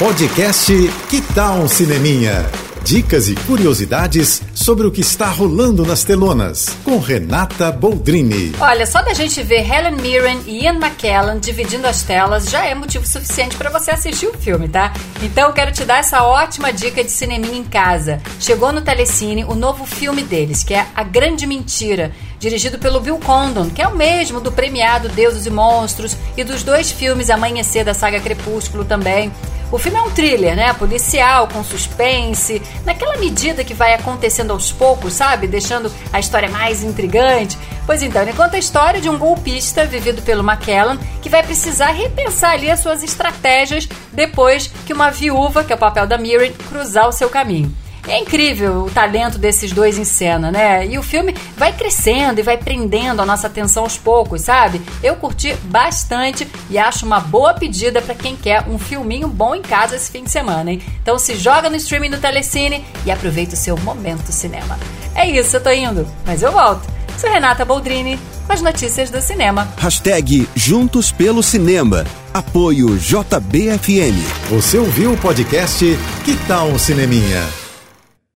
Podcast Que Tal um Cineminha? Dicas e curiosidades sobre o que está rolando nas telonas, com Renata Boldrini. Olha, só da gente ver Helen Mirren e Ian McKellen dividindo as telas já é motivo suficiente para você assistir o filme, tá? Então eu quero te dar essa ótima dica de cineminha em casa. Chegou no Telecine o novo filme deles, que é A Grande Mentira, dirigido pelo Bill Condon, que é o mesmo do premiado Deuses e Monstros e dos dois filmes Amanhecer da saga Crepúsculo também. O filme é um thriller, né? Policial, com suspense, naquela medida que vai acontecendo aos poucos, sabe? Deixando a história mais intrigante. Pois então, ele conta a história de um golpista vivido pelo McKellen que vai precisar repensar ali as suas estratégias depois que uma viúva, que é o papel da Mirren, cruzar o seu caminho. É incrível o talento desses dois em cena, né? E o filme vai crescendo e vai prendendo a nossa atenção aos poucos, sabe? Eu curti bastante e acho uma boa pedida para quem quer um filminho bom em casa esse fim de semana, hein? Então se joga no streaming do Telecine e aproveita o seu momento cinema. É isso, eu tô indo, mas eu volto. Sou Renata Boldrini com as notícias do cinema. Hashtag Juntos pelo Cinema. Apoio JBFM. Você ouviu o podcast Que Tal um Cineminha?